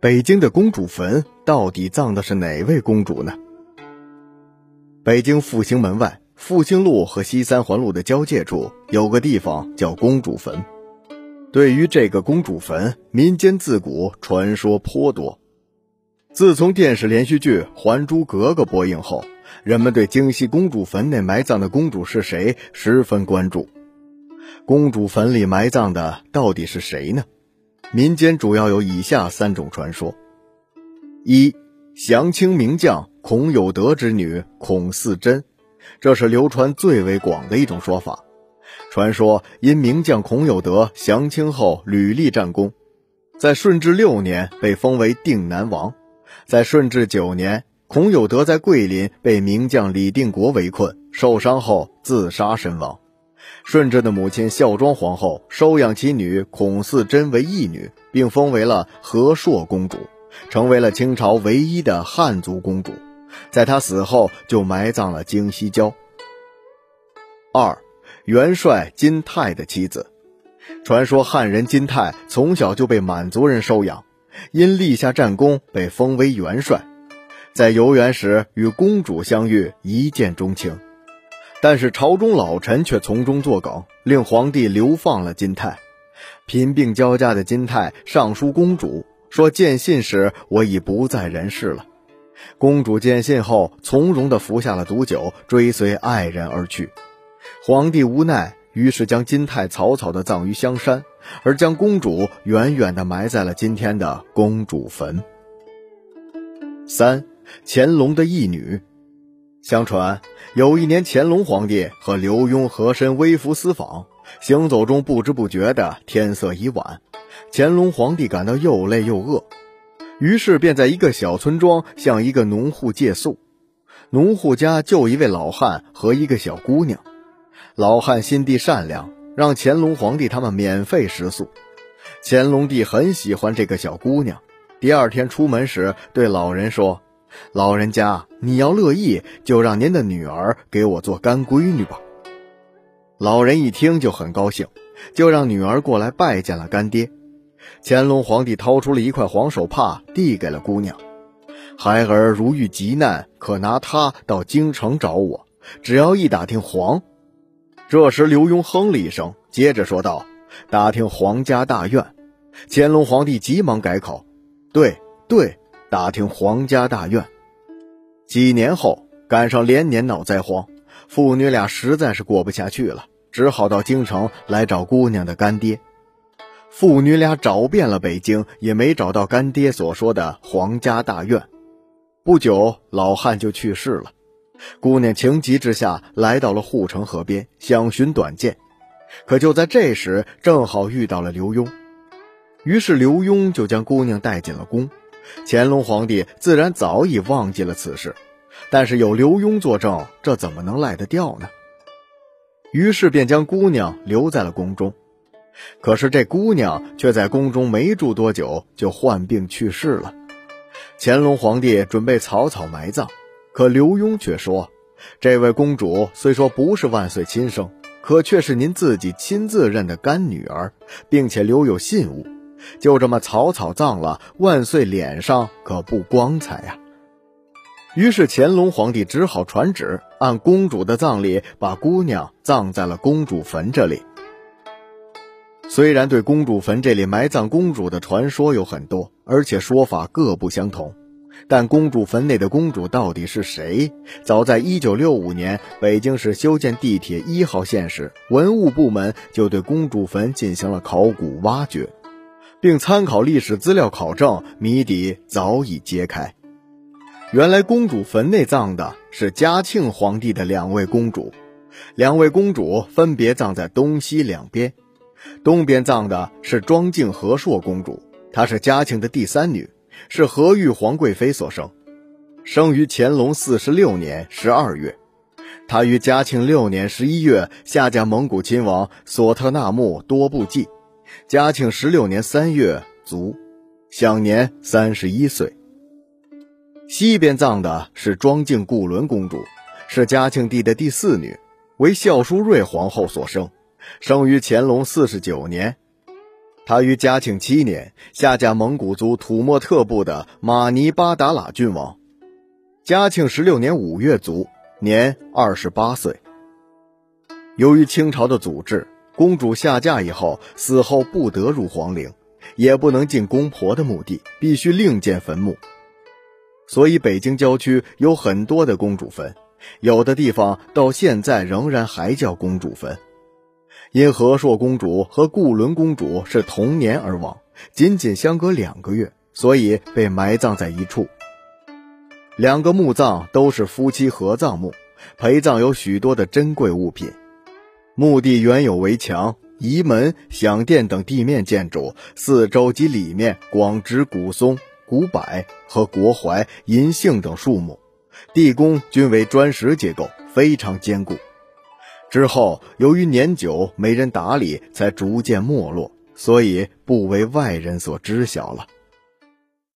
北京的公主坟到底葬的是哪位公主呢？北京复兴门外复兴路和西三环路的交界处有个地方叫公主坟。对于这个公主坟，民间自古传说颇多。自从电视连续剧《还珠格格》播映后，人们对京西公主坟内埋葬的公主是谁十分关注。公主坟里埋葬的到底是谁呢？民间主要有以下三种传说：一，降清名将孔有德之女孔四贞，这是流传最为广的一种说法。传说因名将孔有德降清后屡立战功，在顺治六年被封为定南王。在顺治九年，孔有德在桂林被名将李定国围困，受伤后自杀身亡。顺治的母亲孝庄皇后收养其女孔四贞为义女，并封为了和硕公主，成为了清朝唯一的汉族公主。在她死后，就埋葬了京西郊。二。元帅金泰的妻子，传说汉人金泰从小就被满族人收养，因立下战功被封为元帅，在游园时与公主相遇，一见钟情。但是朝中老臣却从中作梗，令皇帝流放了金泰。贫病交加的金泰上书公主说：“见信时我已不在人世了。”公主见信后，从容地服下了毒酒，追随爱人而去。皇帝无奈，于是将金泰草草地葬于香山，而将公主远远地埋在了今天的公主坟。三，乾隆的义女。相传有一年，乾隆皇帝和刘墉和珅微服私访，行走中不知不觉的天色已晚，乾隆皇帝感到又累又饿，于是便在一个小村庄向一个农户借宿。农户家就一位老汉和一个小姑娘。老汉心地善良，让乾隆皇帝他们免费食宿。乾隆帝很喜欢这个小姑娘。第二天出门时，对老人说：“老人家，你要乐意，就让您的女儿给我做干闺女吧。”老人一听就很高兴，就让女儿过来拜见了干爹。乾隆皇帝掏出了一块黄手帕，递给了姑娘：“孩儿如遇急难，可拿它到京城找我，只要一打听黄。”这时，刘墉哼了一声，接着说道：“打听皇家大院。”乾隆皇帝急忙改口：“对对，打听皇家大院。”几年后，赶上连年闹灾荒，父女俩实在是过不下去了，只好到京城来找姑娘的干爹。父女俩找遍了北京，也没找到干爹所说的皇家大院。不久，老汉就去世了。姑娘情急之下来到了护城河边，想寻短见。可就在这时，正好遇到了刘墉，于是刘墉就将姑娘带进了宫。乾隆皇帝自然早已忘记了此事，但是有刘墉作证，这怎么能赖得掉呢？于是便将姑娘留在了宫中。可是这姑娘却在宫中没住多久，就患病去世了。乾隆皇帝准备草草埋葬。可刘墉却说：“这位公主虽说不是万岁亲生，可却是您自己亲自认的干女儿，并且留有信物，就这么草草葬了，万岁脸上可不光彩呀。”于是乾隆皇帝只好传旨，按公主的葬礼，把姑娘葬在了公主坟这里。虽然对公主坟这里埋葬公主的传说有很多，而且说法各不相同。但公主坟内的公主到底是谁？早在一九六五年，北京市修建地铁一号线时，文物部门就对公主坟进行了考古挖掘，并参考历史资料考证，谜底早已揭开。原来，公主坟内葬的是嘉庆皇帝的两位公主，两位公主分别葬在东西两边，东边葬的是庄敬和硕公主，她是嘉庆的第三女。是和玉皇贵妃所生，生于乾隆四十六年十二月。她于嘉庆六年十一月下嫁蒙古亲王索特纳木多布济，嘉庆十六年三月卒，享年三十一岁。西边葬的是庄敬固伦公主，是嘉庆帝的第四女，为孝淑瑞皇后所生，生于乾隆四十九年。她于嘉庆七年下嫁蒙古族土默特部的马尼巴达喇郡王。嘉庆十六年五月卒，年二十八岁。由于清朝的祖制，公主下嫁以后，死后不得入皇陵，也不能进公婆的墓地，必须另建坟墓。所以，北京郊区有很多的公主坟，有的地方到现在仍然还叫公主坟。因和硕公主和固伦公主是同年而亡，仅仅相隔两个月，所以被埋葬在一处。两个墓葬都是夫妻合葬墓，陪葬有许多的珍贵物品。墓地原有围墙、仪门、享殿等地面建筑，四周及里面广植古松、古柏和国槐、银杏等树木，地宫均为砖石结构，非常坚固。之后，由于年久没人打理，才逐渐没落，所以不为外人所知晓了。